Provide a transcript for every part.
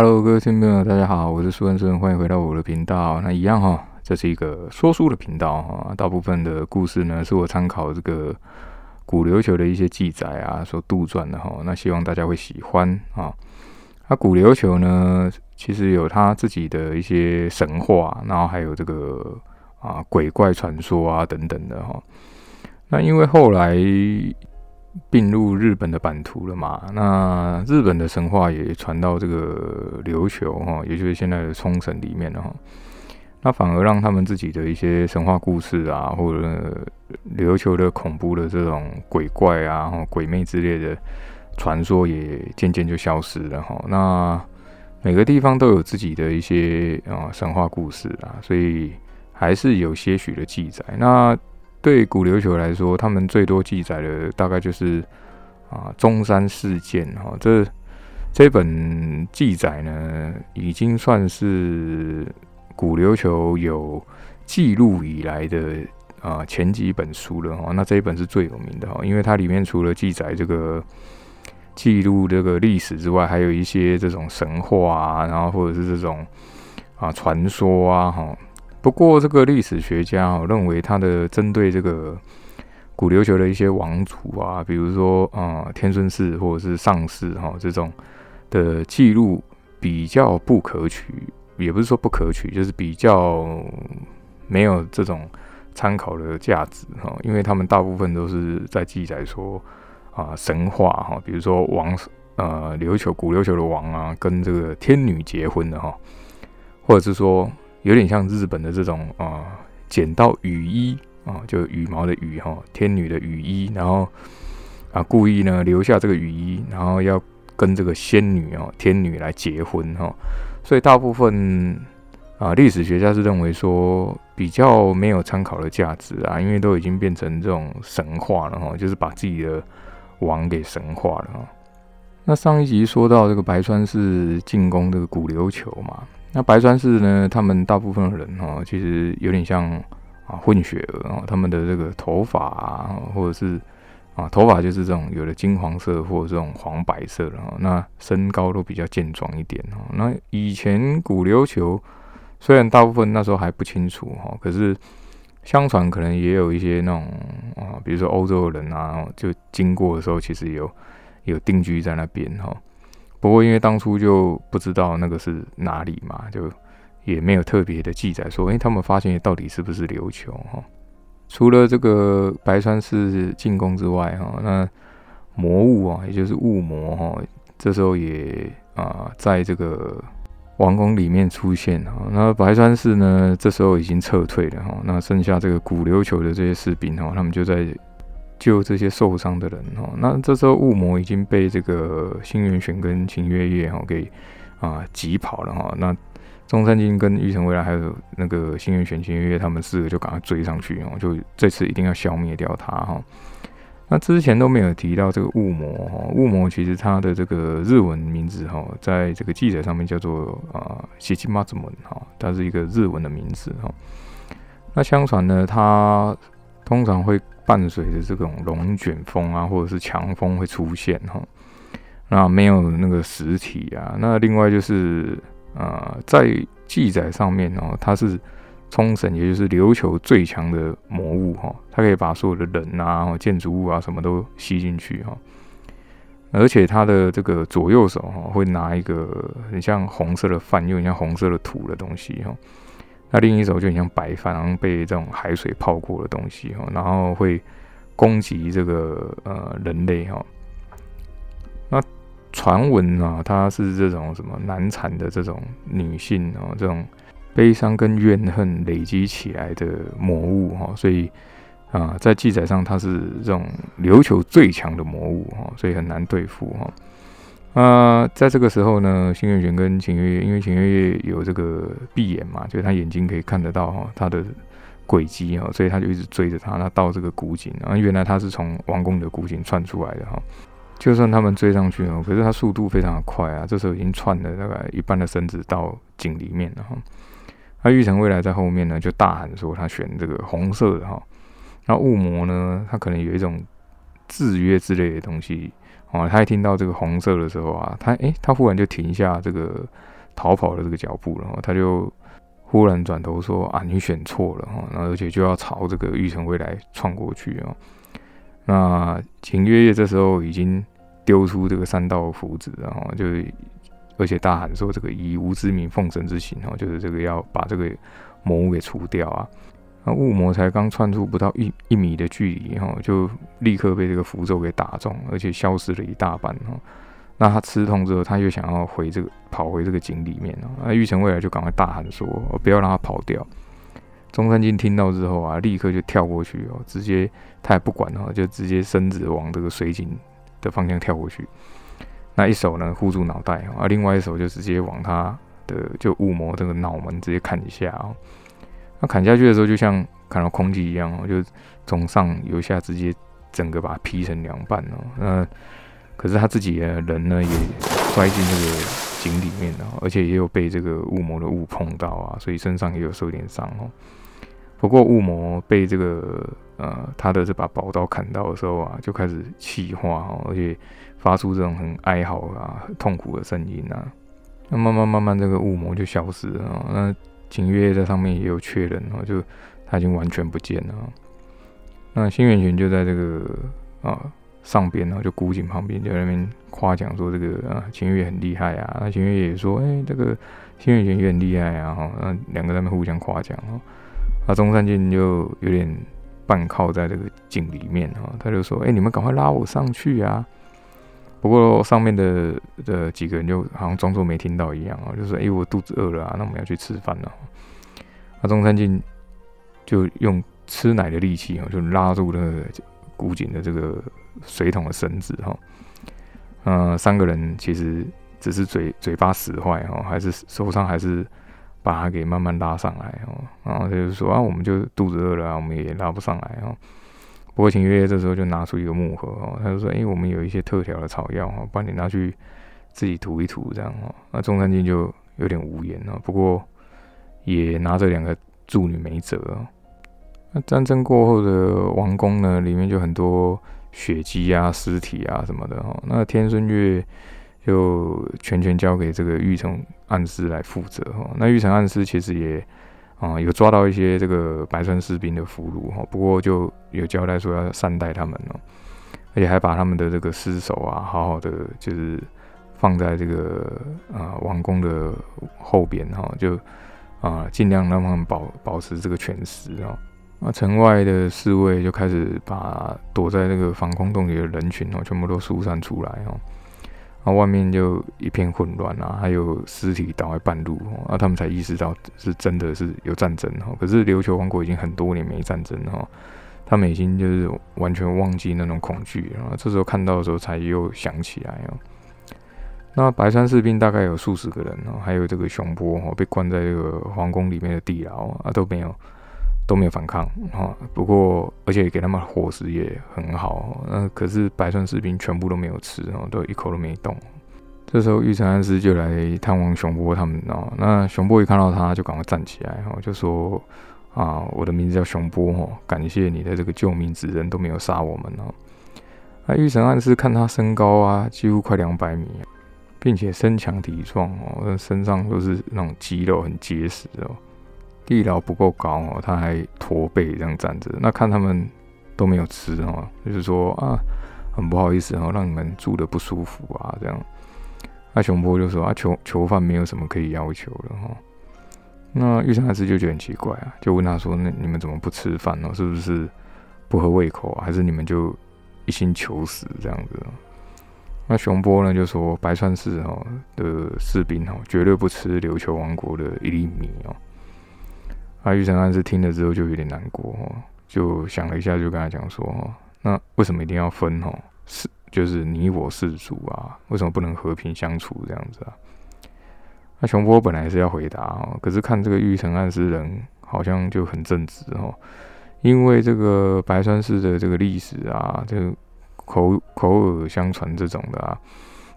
Hello，各位听众朋友，大家好，我是苏恩生，欢迎回到我的频道。那一样哈，这是一个说书的频道哈，大部分的故事呢，是我参考这个古琉球的一些记载啊所杜撰的哈。那希望大家会喜欢啊。那古琉球呢，其实有他自己的一些神话，然后还有这个啊鬼怪传说啊等等的哈。那因为后来。并入日本的版图了嘛？那日本的神话也传到这个琉球哈，也就是现在的冲绳里面了哈。那反而让他们自己的一些神话故事啊，或者琉球的恐怖的这种鬼怪啊、鬼魅之类的传说，也渐渐就消失了哈。那每个地方都有自己的一些啊神话故事啊，所以还是有些许的记载。那对古琉球来说，他们最多记载的大概就是啊中山事件哈，这这本记载呢，已经算是古琉球有记录以来的啊前几本书了哈。那这一本是最有名的哈，因为它里面除了记载这个记录这个历史之外，还有一些这种神话啊，然后或者是这种啊传说啊哈。不过，这个历史学家哦认为，他的针对这个古琉球的一些王族啊，比如说啊天孙氏或者是上氏哈这种的记录比较不可取，也不是说不可取，就是比较没有这种参考的价值哈，因为他们大部分都是在记载说啊神话哈，比如说王呃琉球古琉球的王啊跟这个天女结婚的哈，或者是说。有点像日本的这种啊，捡到雨衣啊，就羽毛的羽哈，天女的雨衣，然后啊，故意呢留下这个雨衣，然后要跟这个仙女哦，天女来结婚哈，所以大部分啊，历史学家是认为说比较没有参考的价值啊，因为都已经变成这种神话了哈，就是把自己的王给神化了哈。那上一集说到这个白川氏进攻这个古琉球嘛。那白川氏呢？他们大部分人哈，其实有点像啊混血儿啊，他们的这个头发啊，或者是啊头发就是这种有的金黄色或者这种黄白色的哈。那身高都比较健壮一点哈。那以前古琉球虽然大部分那时候还不清楚哈，可是相传可能也有一些那种啊，比如说欧洲人啊，就经过的时候其实有有定居在那边哈。不过，因为当初就不知道那个是哪里嘛，就也没有特别的记载说，哎，他们发现到底是不是琉球哈？除了这个白川氏进攻之外哈，那魔物啊，也就是雾魔哈，这时候也啊，在这个王宫里面出现哈。那白川氏呢，这时候已经撤退了哈，那剩下这个古琉球的这些士兵哈，他们就在。救这些受伤的人哦，那这时候雾魔已经被这个新元玄跟秦月夜哈给啊挤跑了哈。那中山靖跟玉成未来还有那个新元玄、秦月夜他们四个就赶快追上去哦，就这次一定要消灭掉他哈。那之前都没有提到这个雾魔哈，雾魔其实他的这个日文名字哈，在这个记载上面叫做啊西吉马子门哈，它是一个日文的名字哈。那相传呢，它通常会。伴随着这种龙卷风啊，或者是强风会出现哈，那没有那个实体啊。那另外就是呃，在记载上面哦，它是冲绳，也就是琉球最强的魔物哈，它可以把所有的人啊、建筑物啊什么都吸进去哈。而且它的这个左右手哈，会拿一个很像红色的饭，又很像红色的土的东西哈。那另一手就很像白饭，然后被这种海水泡过的东西哈，然后会攻击这个呃人类哈。那传闻啊，它是这种什么难产的这种女性哦，这种悲伤跟怨恨累积起来的魔物哈，所以啊，在记载上它是这种琉球最强的魔物哈，所以很难对付哈。啊，在这个时候呢，新月玄跟秦月夜，因为秦月夜有这个闭眼嘛，就是他眼睛可以看得到哈他的轨迹哈，所以他就一直追着他。那到这个古井，然后原来他是从王宫的古井窜出来的哈。就算他们追上去哦，可是他速度非常的快啊，这时候已经窜了大概一半的身子到井里面了哈。那玉成未来在后面呢，就大喊说他选这个红色的哈。那雾魔呢，他可能有一种制约之类的东西。哦，他一听到这个红色的时候啊，他诶，他忽然就停下这个逃跑的这个脚步了，他就忽然转头说啊，你选错了哈，然后而且就要朝这个玉成未来窜过去哦。那秦月月这时候已经丢出这个三道符纸，然后就而且大喊说这个以无之名奉神之行哦，就是这个要把这个魔物给除掉啊。那雾魔才刚窜出不到一一米的距离哈，就立刻被这个符咒给打中，而且消失了一大半哈。那他吃痛之后，他又想要回这个跑回这个井里面哦。那玉成未来就赶快大喊说：“不要让他跑掉！”中山靖听到之后啊，立刻就跳过去哦，直接他也不管哈，就直接身子往这个水井的方向跳过去。那一手呢护住脑袋啊，另外一手就直接往他的就雾魔这个脑门直接砍一下啊。那砍下去的时候，就像砍到空气一样哦，就从上由下直接整个把它劈成两半哦。那可是他自己的人呢，也摔进这个井里面哦，而且也有被这个雾魔的雾碰到啊，所以身上也有受点伤哦。不过雾魔被这个呃他的这把宝刀砍到的时候啊，就开始气化哦，而且发出这种很哀嚎啊、痛苦的声音啊。那慢慢慢慢，这个雾魔就消失了。那景月在上面也有确认哦，就他已经完全不见了。那新元玄就在这个啊上边呢，就古井旁边就在那边夸奖说这个啊秦月很厉害啊。那秦月也说，哎，这个新元玄也很厉害啊。哈，那两个在那边互相夸奖哦。那中山靖就有点半靠在这个井里面哈，他就说，哎，你们赶快拉我上去啊！不过上面的的几个人就好像装作没听到一样啊，就说：“哎，我肚子饿了啊，那我们要去吃饭了。”那中山靖就用吃奶的力气啊，就拉住那个古井的这个水桶的绳子哈。嗯，三个人其实只是嘴嘴巴使坏哈，还是手上还是把他给慢慢拉上来哦。然后他就说：“啊，我们就肚子饿了啊，我们也拉不上来哦。”不过秦月这时候就拿出一个木盒哦，他就说：“哎，我们有一些特调的草药哈，帮你拿去自己涂一涂这样哦。”那中山靖就有点无言了，不过也拿着两个助女没辙。那战争过后的王宫呢，里面就很多血迹啊、尸体啊什么的哦。那天孙月就全权交给这个玉成暗司来负责哈。那玉成暗司其实也。啊，有抓到一些这个白川士兵的俘虏哈，不过就有交代说要善待他们哦，而且还把他们的这个尸首啊，好好的就是放在这个啊王宫的后边哈，就啊尽量让他们保保持这个全尸啊。那城外的侍卫就开始把躲在那个防空洞里的人群哦，全部都疏散出来哦。那外面就一片混乱啊，还有尸体倒在半路，啊，他们才意识到是真的是有战争哈。可是琉球王国已经很多年没战争哈，他们已经就是完全忘记那种恐惧，然后这时候看到的时候才又想起来哦。那白山士兵大概有数十个人哦，还有这个熊波哦，被关在这个皇宫里面的地牢啊都没有。都没有反抗啊，不过而且给他们伙食也很好，那可是白川士兵全部都没有吃哦，都一口都没动。这时候玉成安师就来探望熊波他们哦，那熊波一看到他就赶快站起来哦，就说啊，我的名字叫熊波哦，感谢你的这个救命之恩，都没有杀我们哦。那玉成安师看他身高啊，几乎快两百米，并且身强体壮哦，身上都是那种肌肉很结实哦。地牢不够高哦，他还驼背这样站着。那看他们都没有吃哦，就是说啊，很不好意思哦，让你们住的不舒服啊这样。那熊波就说啊，囚囚犯没有什么可以要求的哈。那玉山大师就觉得很奇怪啊，就问他说：“那你们怎么不吃饭呢？是不是不合胃口，还是你们就一心求死这样子？”那熊波呢就说：“白川市哈的士兵哈，绝对不吃琉球王国的一粒米哦。”那玉成安是听了之后就有点难过哦，就想了一下，就跟他讲说：“那为什么一定要分哦？是就是你我氏族啊，为什么不能和平相处这样子啊？”那熊波本来是要回答哦，可是看这个玉成安是人好像就很正直哦，因为这个白川市的这个历史啊，这个口口耳相传这种的啊，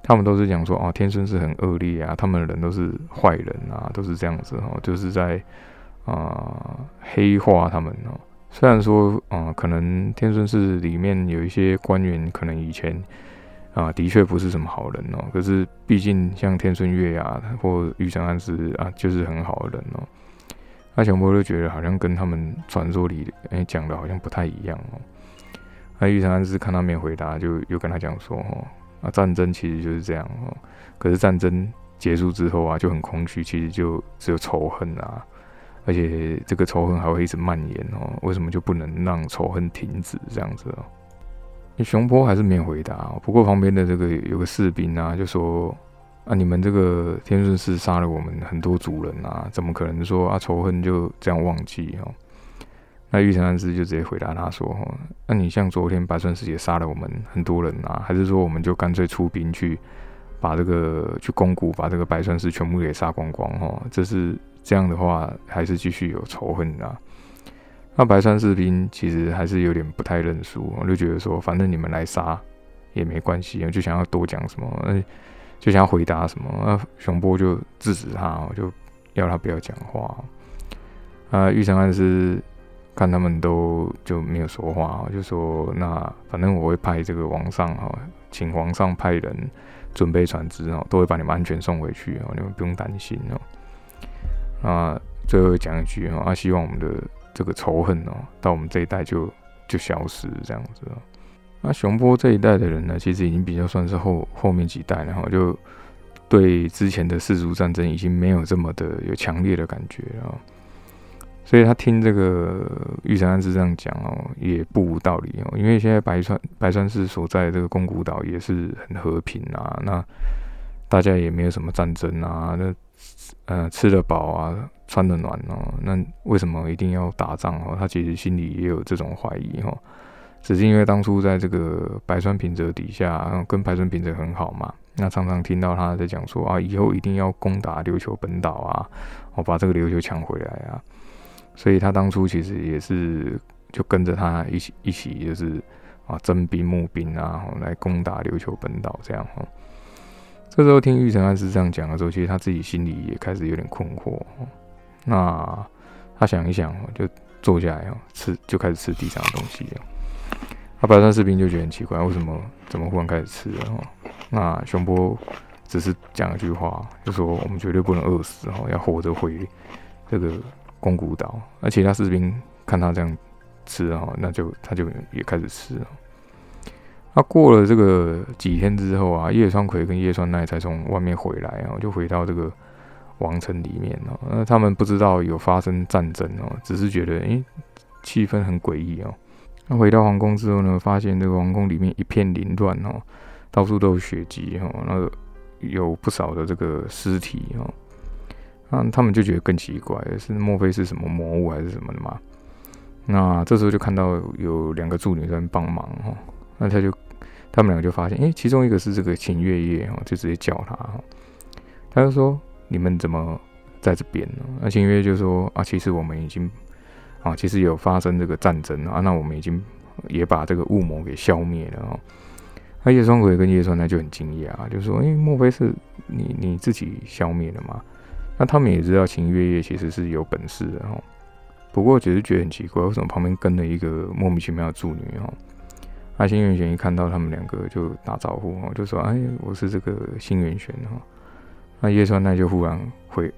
他们都是讲说哦，天生是很恶劣啊，他们的人都是坏人啊，都是这样子哦，就是在。啊，黑化他们哦。虽然说，啊，可能天顺寺里面有一些官员，可能以前啊，的确不是什么好人哦。可是毕竟像天顺月啊或玉成安是啊，就是很好的人哦。那熊波就觉得好像跟他们传说里哎讲的好像不太一样哦。那玉成安是看他没回答，就又跟他讲说哦，啊战争其实就是这样哦。可是战争结束之后啊，就很空虚，其实就只有仇恨啊。而且这个仇恨还会一直蔓延哦，为什么就不能让仇恨停止这样子哦？熊波还是没有回答。不过旁边的这个有个士兵啊，就说：“啊，你们这个天顺寺杀了我们很多族人啊，怎么可能说啊仇恨就这样忘记哦？”那玉成安师就直接回答他说：“哦，那你像昨天白川师姐杀了我们很多人啊，还是说我们就干脆出兵去把这个去攻谷，把这个白川氏全部给杀光光？哦，这是。”这样的话，还是继续有仇恨啊。那白川士兵其实还是有点不太认输，我就觉得说，反正你们来杀也没关系，就想要多讲什么，就想要回答什么。那熊波就制止他，我就要他不要讲话。啊，玉成安是看他们都就没有说话，我就说那反正我会派这个皇上哈，请皇上派人准备船只哦，都会把你们安全送回去哦，你们不用担心哦。啊，最后讲一句哦，啊，希望我们的这个仇恨哦，到我们这一代就就消失这样子。那熊波这一代的人呢，其实已经比较算是后后面几代，然后就对之前的世族战争已经没有这么的有强烈的感觉了。所以他听这个玉山安是这样讲哦，也不无道理哦，因为现在白川白川市所在这个宫古岛也是很和平啊，那大家也没有什么战争啊，那。呃，吃得饱啊，穿得暖哦，那为什么一定要打仗哦？他其实心里也有这种怀疑哈，只是因为当初在这个白川平泽底下，跟白川平泽很好嘛，那常常听到他在讲说啊，以后一定要攻打琉球本岛啊，我把这个琉球抢回来啊，所以他当初其实也是就跟着他一起一起就是啊征兵募兵啊，来攻打琉球本岛这样哈。这时候听玉成安师这样讲的时候，其实他自己心里也开始有点困惑。那他想一想，就坐下来哦，吃就开始吃地上的东西。他白川士兵就觉得很奇怪，为什么怎么忽然开始吃了？那熊波只是讲一句话，就说我们绝对不能饿死哦，要活着回这个宫古岛。那其他士兵看他这样吃哦，那就他就也开始吃了。那过了这个几天之后啊，叶川葵跟叶川奈才从外面回来啊，就回到这个王城里面哦。那他们不知道有发生战争哦，只是觉得诶气氛很诡异哦。那回到皇宫之后呢，发现这个皇宫里面一片凌乱哦，到处都有血迹哦，那有不少的这个尸体哦。那他们就觉得更奇怪，是莫非是什么魔物还是什么的吗？那这时候就看到有两个助理在帮忙哦。那他就，他们两个就发现，哎，其中一个是这个秦月夜哦，就直接叫他哈，他就说：“你们怎么在这边呢？”那秦月就说：“啊，其实我们已经啊，其实有发生这个战争啊，那我们已经也把这个雾魔给消灭了哦。”那叶双鬼跟叶双呢就很惊讶，就说：“哎，莫非是你你自己消灭了吗？”那他们也知道秦月夜其实是有本事的哦，不过只是觉得很奇怪，为什么旁边跟了一个莫名其妙的助女哦？阿新元玄一看到他们两个就打招呼哦，就说：“哎，我是这个新元玄哈。”那叶川奈就忽然会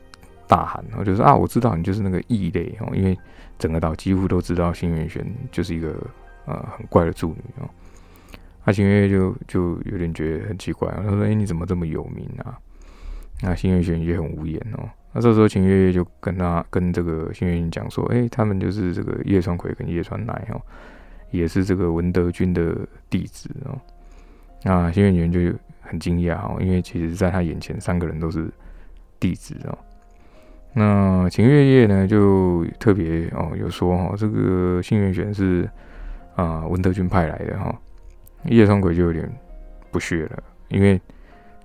大喊哦，就说：“啊，我知道你就是那个异类哦，因为整个岛几乎都知道新元玄就是一个呃很怪的助女哦。”那新月月就就有点觉得很奇怪，他说：“哎，你怎么这么有名啊？”那新元玄也很无言哦。那这时候秦月月就跟他跟这个新元玄讲说：“哎，他们就是这个叶川葵跟叶川奈哦。”也是这个文德军的弟子哦，那新元元就很惊讶哦，因为其实在他眼前三个人都是弟子哦。那秦月夜呢就特别哦有说哈，这个新元玄是啊文德军派来的哈，叶双鬼就有点不屑了，因为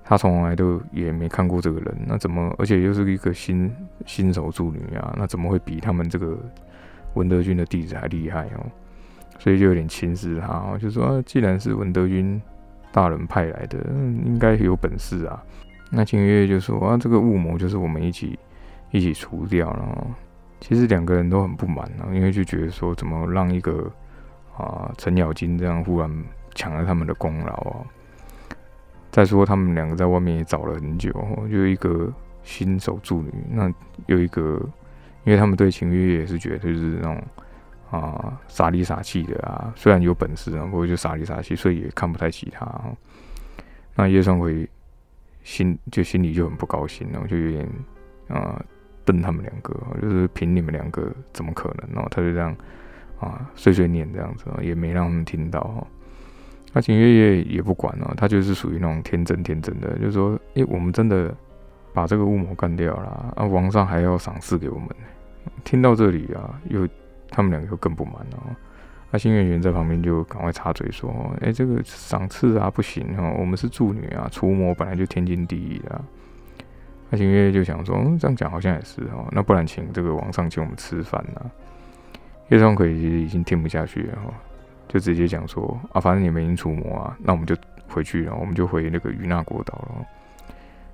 他从来都也没看过这个人，那怎么而且又是一个新新手助女啊，那怎么会比他们这个文德军的弟子还厉害哦？所以就有点轻视他，就说：“既然是文德军大人派来的，应该有本事啊。”那秦月就说：“啊，这个雾魔就是我们一起一起除掉了。”其实两个人都很不满啊，因为就觉得说，怎么让一个啊程咬金这样忽然抢了他们的功劳啊？再说他们两个在外面也找了很久，就一个新手助女，那有一个，因为他们对秦月月也是觉得就是那种啊傻里傻气的啊，虽然有本事啊，不过就傻里傻气，所以也看不太起他。那叶双辉心就心里就很不高兴，然后就有点啊瞪他们两个，就是凭你们两个怎么可能？然后他就这样啊碎碎念这样子，也没让他们听到。那秦月月也不管了，他就是属于那种天真天真的，就是说，诶，我们真的把这个巫魔干掉了，啊，王上还要赏赐给我们。听到这里啊，又他们两个又更不满了。那新月圆在旁边就赶快插嘴说：“哎，这个赏赐啊不行哦，我们是助女啊，除魔本来就天经地义的。”那新月就想说：“嗯，这样讲好像也是哦，那不然请这个王上请我们吃饭呢？”叶双葵其实已经听不下去了。就直接讲说啊，反正你们已经除魔啊，那我们就回去了，我们就回那个与那国岛了。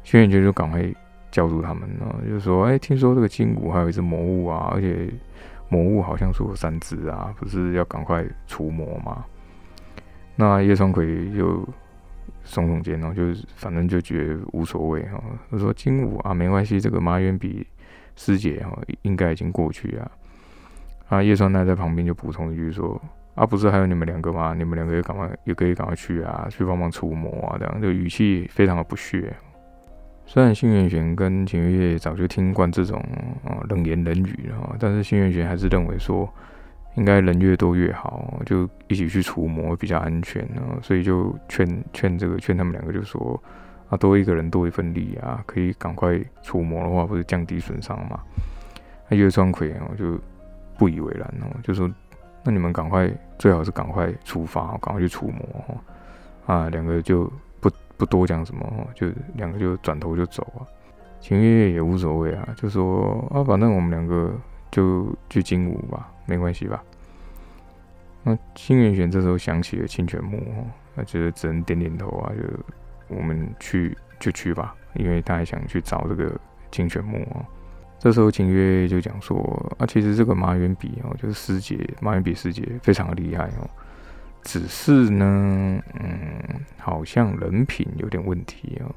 轩辕觉就赶快叫住他们了，就说：“哎，听说这个金武还有一只魔物啊，而且魔物好像说有三只啊，不是要赶快除魔吗？”那叶双葵就耸耸肩哦，就是反正就觉得无所谓哈。他说：“金武啊，没关系，这个麻远比师姐哈应该已经过去啊。”啊，叶双奈在旁边就补充一句说。啊，不是还有你们两个吗？你们两个也赶快，也可以赶快去啊，去帮忙除魔啊，这样就语气非常的不屑。虽然新元玄跟秦月月早就听惯这种啊冷言冷语了，但是新元玄还是认为说，应该人越多越好，就一起去除魔比较安全啊，所以就劝劝这个劝他们两个就说，啊多一个人多一份力啊，可以赶快除魔的话，不是降低损伤嘛？那月双葵我就不以为然哦，就说。那你们赶快，最好是赶快出发，赶快去除魔啊！两个就不多讲什么，就两个就转头就走啊。秦月月也无所谓啊，就说啊，反正我们两个就去金武吧，没关系吧。那新元玄这时候想起了清泉木哦，他觉得只能点点头啊，就我们去就去吧，因为他还想去找这个清泉木哦。这时候秦月就讲说啊，其实这个马远比哦，就是师姐马远比师姐非常的厉害哦，只是呢，嗯，好像人品有点问题哦。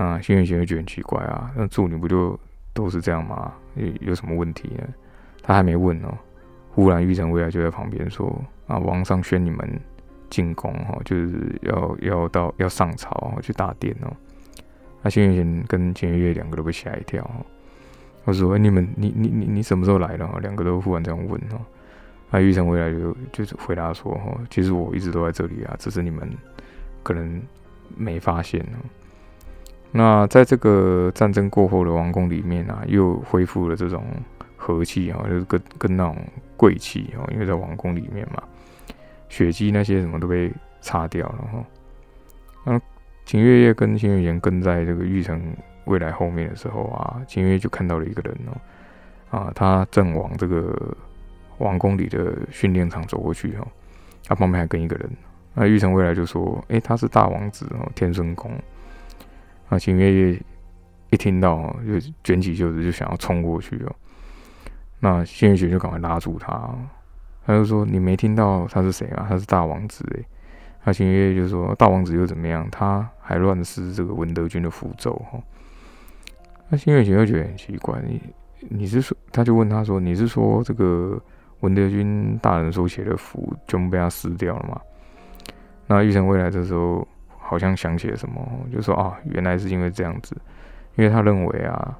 啊，新月贤会觉得很奇怪啊，那助理不就都是这样吗？有有什么问题呢？他还没问哦，忽然玉成未来就在旁边说啊，王上宣你们进宫哦，就是要要到要上朝去大殿哦。那新月贤跟秦月月两个都被吓一跳。哦我说：“你们，你你你你什么时候来的？”两个都忽然这样问哦。那玉成回来就就是回答说：“哈，其实我一直都在这里啊，只是你们可能没发现哦。”那在这个战争过后的王宫里面啊，又恢复了这种和气啊，就是跟跟那种贵气哦，因为在王宫里面嘛，血迹那些什么都被擦掉了哈。那秦月夜跟秦月言跟在这个玉成。未来后面的时候啊，秦月就看到了一个人哦，啊，他正往这个王宫里的训练场走过去哦，他旁边还跟一个人，那玉成未来就说，哎，他是大王子哦，天生宫。啊，秦月月一听到就卷起袖子就想要冲过去哦，那新月雪就赶快拉住他，他就说，你没听到他是谁啊？他是大王子哎。那秦月月就说，大王子又怎么样？他还乱撕这个文德军的符咒哈。那新月玄又觉得很奇怪，你你是说，他就问他说：“你是说这个文德军大人手写的符全部被他撕掉了嘛？”那玉成未来这时候好像想起了什么，就说：“啊，原来是因为这样子，因为他认为啊，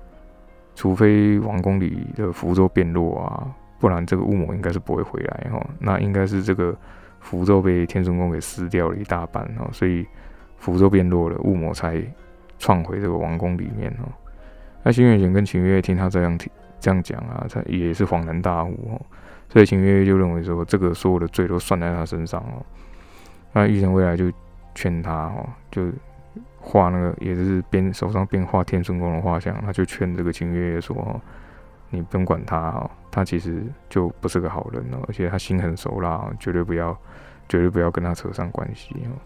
除非王宫里的符咒变弱啊，不然这个雾魔应该是不会回来哈。那应该是这个符咒被天孙宫给撕掉了一大半哦，所以符咒变弱了，雾魔才窜回这个王宫里面哦。”那新月玄跟秦月听他这样听这样讲啊，他也是恍然大悟哦，所以秦月月就认为说，这个所有的罪都算在他身上哦。那玉成未来就劝他哦，就画那个也是边手上边画天孙宫的画像，他就劝这个秦月月说，你不用管他哦，他其实就不是个好人哦，而且他心狠手辣，绝对不要绝对不要跟他扯上关系哦。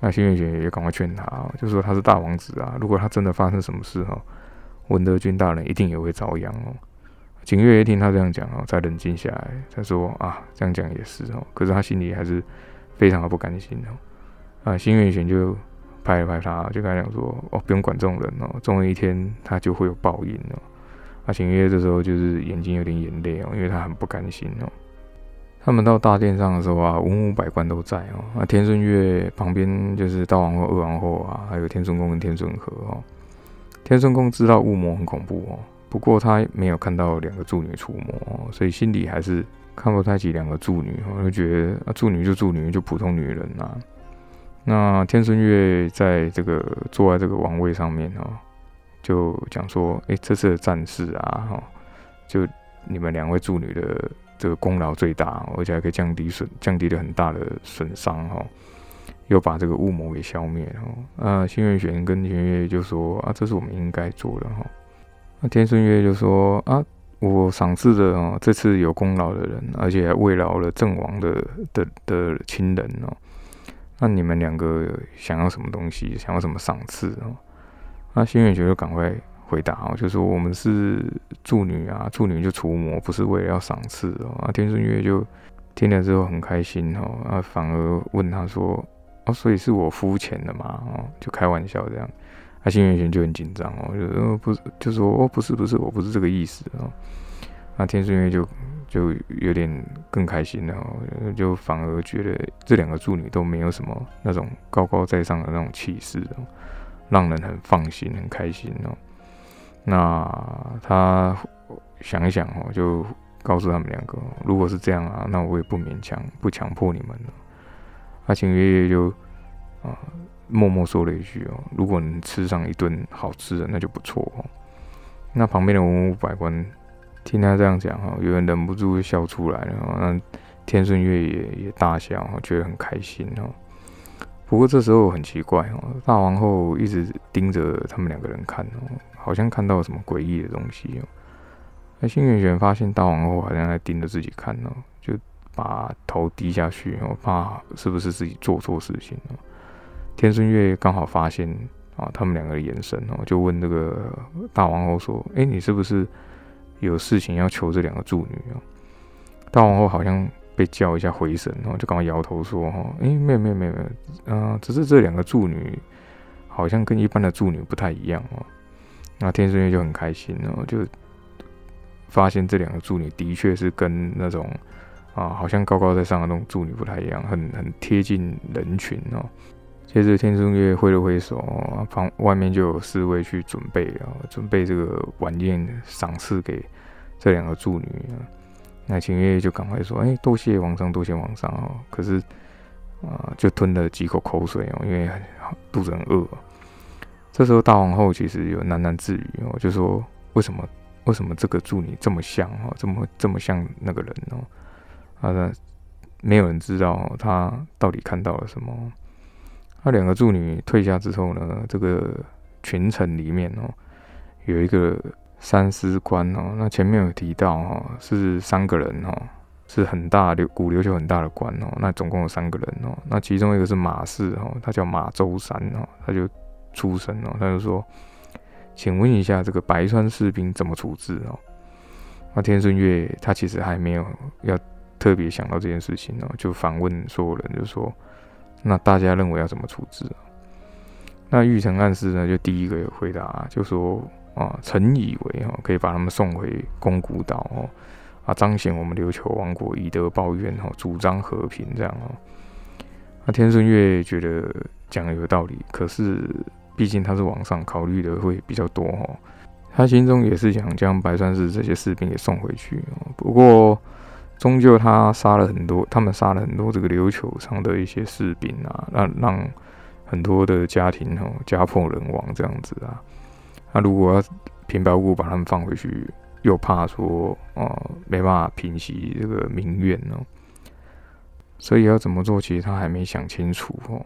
那新月姐也赶快劝他，就说他是大王子啊，如果他真的发生什么事哈。文德军大人一定也会遭殃哦。景月一听他这样讲哦，才冷静下来，他说：“啊，这样讲也是哦。”可是他心里还是非常的不甘心哦。啊，新月玄就拍了拍他，就跟他讲说：“哦，不用管这种人哦，总有一天他就会有报应哦。”啊，景月这时候就是眼睛有点眼泪哦，因为他很不甘心哦。他们到大殿上的时候啊，文武百官都在哦。那天顺月旁边就是大王后、二王后啊，还有天顺宫跟天顺和哦。天顺宫知道雾魔很恐怖哦，不过他没有看到两个助女出没，所以心里还是看不太起两个助女，我就觉得啊，助女就助女，就普通女人啊。那天孙月在这个坐在这个王位上面哦，就讲说：“哎，这次的战事啊，哈，就你们两位助女的。”这个功劳最大，而且还可以降低损，降低了很大的损伤哈，又把这个雾魔给消灭哈。啊，新月玄跟天月就说啊，这是我们应该做的哈。那天顺月就说啊，我赏赐的哦，这次有功劳的人，而且还慰劳了阵亡的的的亲人哦。那你们两个想要什么东西？想要什么赏赐哦？那新月就赶快。回答哦，就说我们是助女啊，助女就除魔，不是为了要赏赐哦。啊，天顺月就听了之后很开心哦，啊，反而问他说，哦，所以是我肤浅的嘛？哦，就开玩笑这样。啊，新月玄就很紧张哦，就呃不是，就说哦不是不是，我不是这个意思哦。那天顺月就就有点更开心了，就反而觉得这两个助女都没有什么那种高高在上的那种气势哦，让人很放心很开心哦。那他想一想哦，就告诉他们两个，如果是这样啊，那我也不勉强，不强迫你们了。阿晴爷爷就啊默默说了一句哦，如果能吃上一顿好吃的，那就不错哦。那旁边的文武百官听他这样讲哈，有人忍不住笑出来了。那天顺月也也大笑，觉得很开心哦。不过这时候很奇怪哦，大王后一直盯着他们两个人看哦，好像看到了什么诡异的东西哦。那新月玄发现大王后好像在盯着自己看哦，就把头低下去哦，怕是不是自己做错事情哦。天顺月刚好发现啊，他们两个的眼神哦，就问这个大王后说：“哎，你是不是有事情要求这两个助女啊？”大王后好像。被叫一下回神，然后就赶快摇头说：“哈，哎，没有没有没有，啊，只是这两个助女好像跟一般的助女不太一样哦。”那天顺月就很开心哦，就发现这两个助女的确是跟那种啊，好像高高在上的那种助女不太一样，很很贴近人群哦。接着天顺月挥了挥手，旁外面就有侍卫去准备啊，准备这个晚宴赏赐给这两个助女。那秦月就赶快说：“哎，多谢皇上，多谢皇上哦。”可是啊，就吞了几口口水哦，因为肚子很饿。这时候大皇后其实有喃喃自语哦，就说：“为什么？为什么这个助女这么像哦？这么这么像那个人哦？”啊，没有人知道他到底看到了什么。那两个助女退下之后呢，这个群臣里面哦，有一个。三司官哦，那前面有提到哦，是三个人哦，是很大的古琉球很大的官哦，那总共有三个人哦，那其中一个是马氏哦，他叫马周山哦，他就出声哦，他就说，请问一下这个白川士兵怎么处置哦？那天顺月他其实还没有要特别想到这件事情哦，就反问所有人，就说，那大家认为要怎么处置？那玉成暗示呢，就第一个回答就说。啊，臣以为哈可以把他们送回宫古岛哦，啊，彰显我们琉球王国以德报怨哈，主张和平这样哦。那天顺月觉得讲的有道理，可是毕竟他是王上，考虑的会比较多哈。他心中也是想将白川氏这些士兵给送回去哦，不过终究他杀了很多，他们杀了很多这个琉球上的一些士兵啊，让让很多的家庭哦家破人亡这样子啊。那如果要平白无故把他们放回去，又怕说哦没办法平息这个民怨哦，所以要怎么做，其实他还没想清楚哦。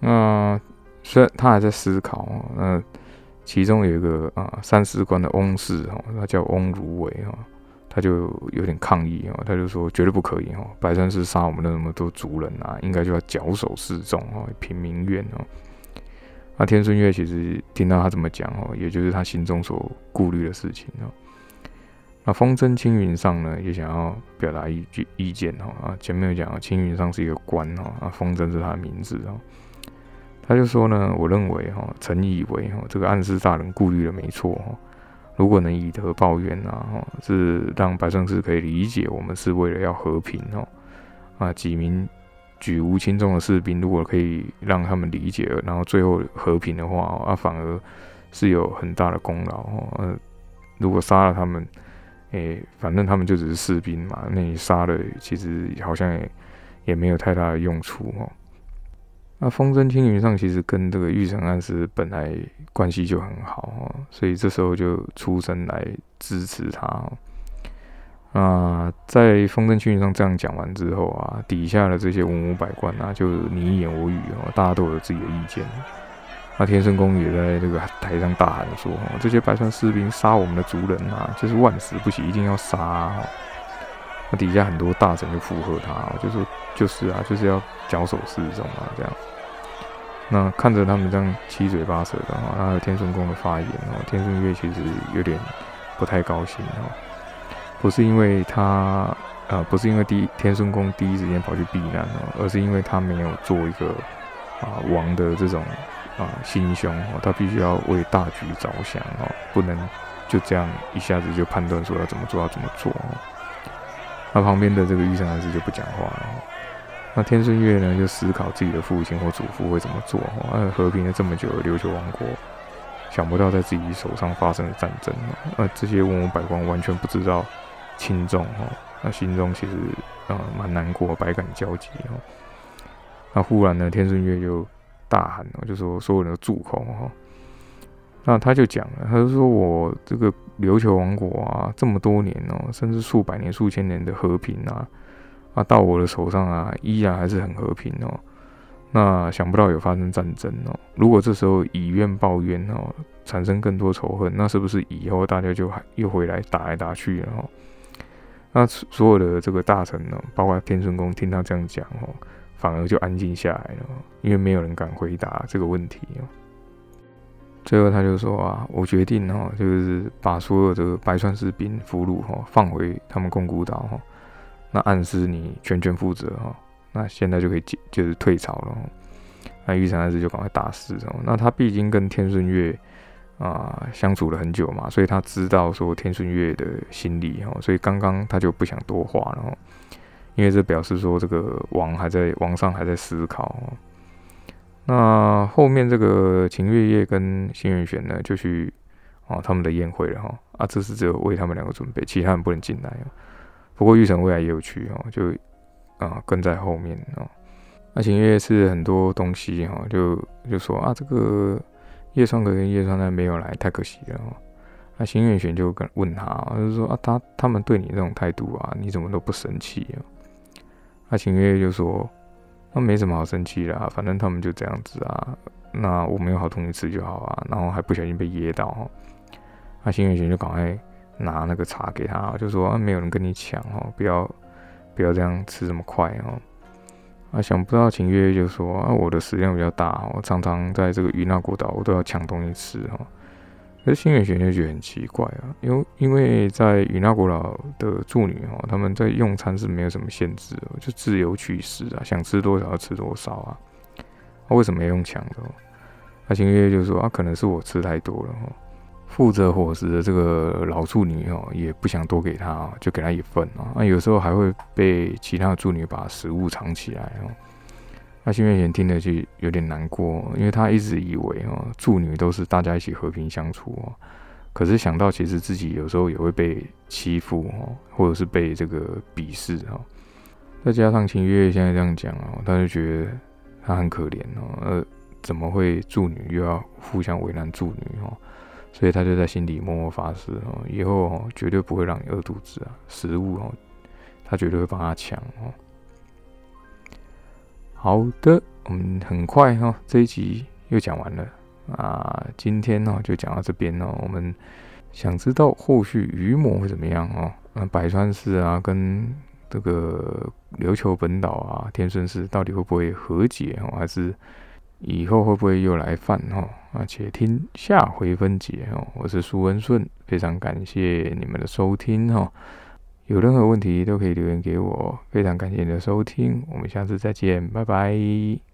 那虽然他还在思考哦，那其中有一个啊三司官的翁氏哦，他叫翁如伟哦，他就有点抗议哦，他就说绝对不可以哦，白山氏杀我们那么多族人啊，应该就要绞首示众哦，平民怨哦。那天顺月其实听到他这么讲哦，也就是他心中所顾虑的事情哦。那风筝青云上呢，也想要表达一句意见哦。啊，前面有讲青云上是一个官哦，啊，风筝是他的名字哦。他就说呢，我认为哈，臣以为哈，这个暗示大人顾虑的没错哈。如果能以德报怨啊，哈，是让白胜士可以理解我们是为了要和平哦。啊，几名举无轻重的士兵，如果可以让他们理解，然后最后和平的话，啊，反而是有很大的功劳哦。如果杀了他们，诶，反正他们就只是士兵嘛，那你杀了，其实好像也也没有太大的用处哦。那风筝青云上其实跟这个玉成安师本来关系就很好哦，所以这时候就出声来支持他。啊，在风筝青云上这样讲完之后啊，底下的这些文武百官啊，就你一言我语哦，大家都有自己的意见。那天圣公也在这个台上大喊说：“哦，这些白川士兵杀我们的族人啊，就是万死不起，一定要杀。”那底下很多大臣就附和他，就说：“就是啊，就是要绞首示众啊，这样。”那看着他们这样七嘴八舌的话，还有天顺宫的发言哦，天顺月其实有点不太高兴哦，不是因为他呃，不是因为第天顺宫第一时间跑去避难哦，而是因为他没有做一个啊王的这种啊心胸哦，他必须要为大局着想哦，不能就这样一下子就判断说要怎么做要怎么做哦。那旁边的这个御神还是就不讲话了。那天顺月呢，就思考自己的父亲或祖父会怎么做。哦，和平了这么久的琉球王国，想不到在自己手上发生了战争。呃，这些文武百官完全不知道轻重。哦，那心中其实呃蛮难过，百感交集。哦，那忽然呢，天顺月就大喊，就说所有人都住口。哈，那他就讲了，他就说我这个琉球王国啊，这么多年哦，甚至数百年、数千年的和平啊。啊，到我的手上啊，依然还是很和平哦。那想不到有发生战争哦。如果这时候以怨报怨哦，产生更多仇恨，那是不是以后大家就还又回来打来打去了哦？那所有的这个大臣呢，包括天顺宫，听他这样讲哦，反而就安静下来了，因为没有人敢回答这个问题哦。最后他就说啊，我决定哦，就是把所有的白川士兵俘虏哈，放回他们宫古岛哈。那暗示你全权负责哈，那现在就可以解，就是退潮了。那玉成暗示就赶快打死哦。那他毕竟跟天顺月啊相处了很久嘛，所以他知道说天顺月的心理哈，所以刚刚他就不想多话了，因为这表示说这个王还在王上还在思考。那后面这个秦月夜跟新元玄呢，就去哦他们的宴会了哈。啊，这是只有为他们两个准备，其他人不能进来不过玉成未来也有去哦，就啊跟在后面哦。那秦月是很多东西哈，就就说啊这个叶川哥跟叶川奈没有来，太可惜了。那新月玄就跟问他，就是说啊他他们对你这种态度啊，你怎么都不生气啊？那秦月就说那没什么好生气的，反正他们就这样子啊。那我们有好东西吃就好啊，然后还不小心被噎到哈。那新月玄就赶快。拿那个茶给他，就说啊，没有人跟你抢哦，不要不要这样吃这么快哦。啊，想不到秦月月就说啊，我的食量比较大，我常常在这个与那国岛，我都要抢东西吃哈。可是新月玄就觉得很奇怪啊，因为因为在与那国岛的助女哈，他们在用餐是没有什么限制哦，就自由取食啊，想吃多少就吃多少啊。那为什么要用抢的？那秦月就说啊，可能是我吃太多了哈。负责伙食的这个老助女哦，也不想多给她，就给她一份哦。那有时候还会被其他的助女把食物藏起来哦。那新月贤听了就有点难过，因为他一直以为哦，助女都是大家一起和平相处哦。可是想到其实自己有时候也会被欺负哦，或者是被这个鄙视哦。再加上秦月现在这样讲哦，他就觉得他很可怜哦。呃，怎么会助女又要互相为难助女哦？所以他就在心里默默发誓哦，以后哦绝对不会让你饿肚子啊，食物哦，他绝对会帮他抢哦。好的，我们很快哈，这一集又讲完了啊，今天呢就讲到这边哦。我们想知道后续余魔会怎么样哦？那百川市啊，跟这个琉球本岛啊，天顺市到底会不会和解哦？还是？以后会不会又来犯哈？啊，且听下回分解哦。我是苏文顺，非常感谢你们的收听哦。有任何问题都可以留言给我，非常感谢你的收听，我们下次再见，拜拜。